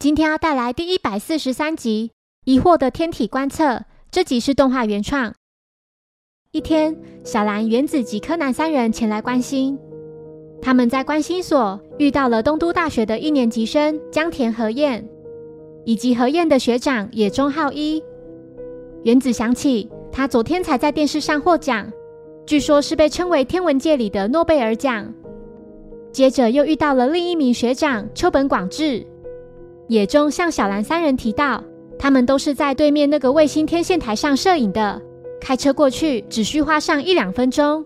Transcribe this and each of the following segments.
今天要带来第一百四十三集《疑惑的天体观测》。这集是动画原创。一天，小兰、原子及柯南三人前来关心。他们在关心所遇到了东都大学的一年级生江田和彦，以及和彦的学长野中浩一。原子想起，他昨天才在电视上获奖，据说是被称为天文界里的诺贝尔奖。接着又遇到了另一名学长秋本广志。野中向小兰三人提到，他们都是在对面那个卫星天线台上摄影的，开车过去只需花上一两分钟。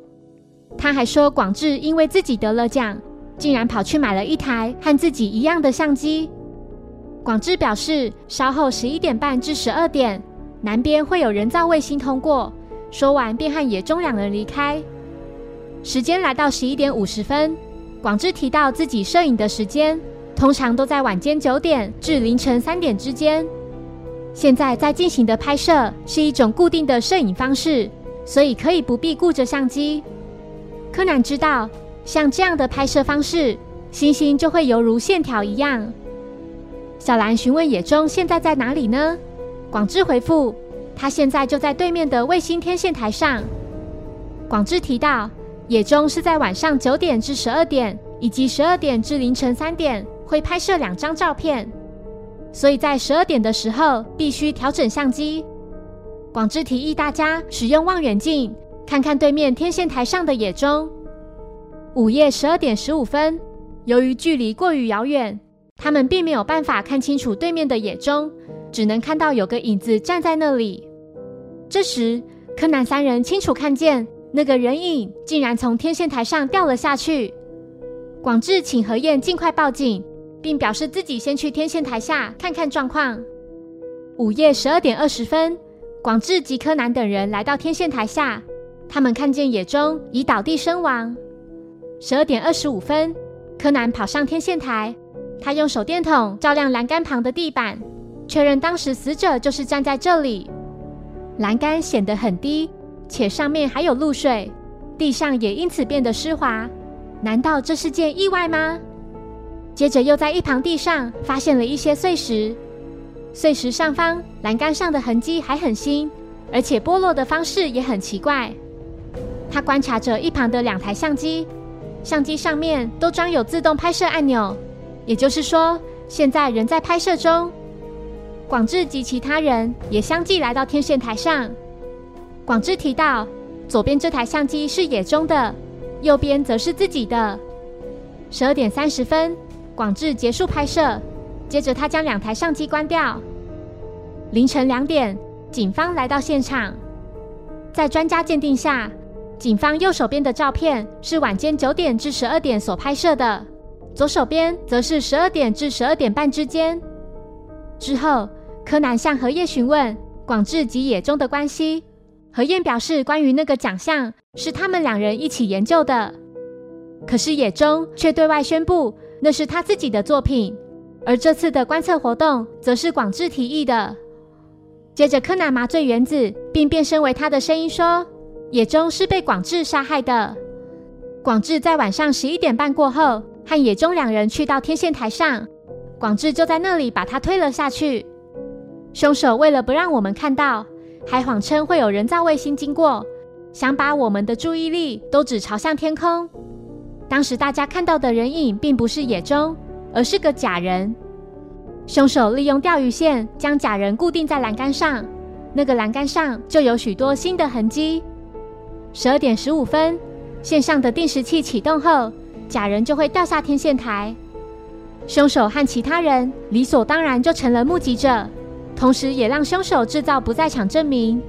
他还说，广志因为自己得了奖，竟然跑去买了一台和自己一样的相机。广志表示，稍后十一点半至十二点，南边会有人造卫星通过。说完，便和野中两人离开。时间来到十一点五十分，广志提到自己摄影的时间，通常都在晚间九点至凌晨三点之间。现在在进行的拍摄是一种固定的摄影方式，所以可以不必顾着相机。柯南知道，像这样的拍摄方式，星星就会犹如线条一样。小兰询问野中现在在哪里呢？广志回复，他现在就在对面的卫星天线台上。广志提到，野中是在晚上九点至十二点，以及十二点至凌晨三点会拍摄两张照片，所以在十二点的时候必须调整相机。广志提议大家使用望远镜。看看对面天线台上的野中。午夜十二点十五分，由于距离过于遥远，他们并没有办法看清楚对面的野中，只能看到有个影子站在那里。这时，柯南三人清楚看见那个人影竟然从天线台上掉了下去。广志请何燕尽快报警，并表示自己先去天线台下看看状况。午夜十二点二十分，广志及柯南等人来到天线台下。他们看见野中已倒地身亡。十二点二十五分，柯南跑上天线台，他用手电筒照亮栏杆旁的地板，确认当时死者就是站在这里。栏杆显得很低，且上面还有露水，地上也因此变得湿滑。难道这是件意外吗？接着又在一旁地上发现了一些碎石，碎石上方栏杆上的痕迹还很新，而且剥落的方式也很奇怪。他观察着一旁的两台相机，相机上面都装有自动拍摄按钮，也就是说，现在人在拍摄中。广志及其他人也相继来到天线台上。广志提到，左边这台相机是野中的，右边则是自己的。十二点三十分，广志结束拍摄，接着他将两台相机关掉。凌晨两点，警方来到现场，在专家鉴定下。警方右手边的照片是晚间九点至十二点所拍摄的，左手边则是十二点至十二点半之间。之后，柯南向何叶询问广志及野中的关系。何燕表示，关于那个奖项是他们两人一起研究的，可是野中却对外宣布那是他自己的作品，而这次的观测活动则是广志提议的。接着，柯南麻醉原子，并变身为他的声音说。野中是被广志杀害的。广志在晚上十一点半过后，和野中两人去到天线台上，广志就在那里把他推了下去。凶手为了不让我们看到，还谎称会有人造卫星经过，想把我们的注意力都只朝向天空。当时大家看到的人影并不是野中，而是个假人。凶手利用钓鱼线将假人固定在栏杆上，那个栏杆上就有许多新的痕迹。十二点十五分，线上的定时器启动后，假人就会掉下天线台。凶手和其他人理所当然就成了目击者，同时也让凶手制造不在场证明。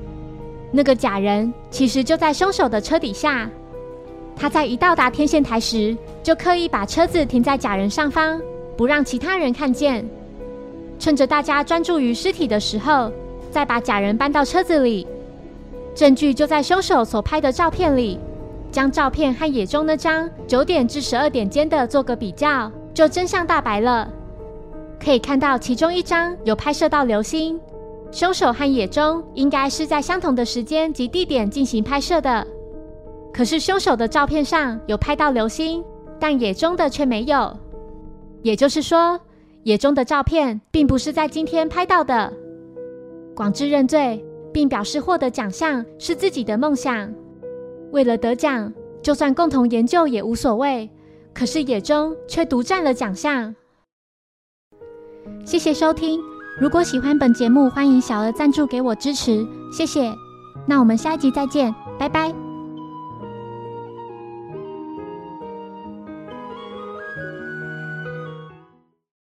那个假人其实就在凶手的车底下。他在一到达天线台时，就刻意把车子停在假人上方，不让其他人看见。趁着大家专注于尸体的时候，再把假人搬到车子里。证据就在凶手所拍的照片里，将照片和野中那张九点至十二点间的做个比较，就真相大白了。可以看到其中一张有拍摄到流星，凶手和野中应该是在相同的时间及地点进行拍摄的。可是凶手的照片上有拍到流星，但野中的却没有。也就是说，野中的照片并不是在今天拍到的。广志认罪，并表示获得奖项是自己的梦想。为了得奖，就算共同研究也无所谓。可是野中却独占了奖项。谢谢收听，如果喜欢本节目，欢迎小额赞助给我支持，谢谢。那我们下一集再见，拜拜。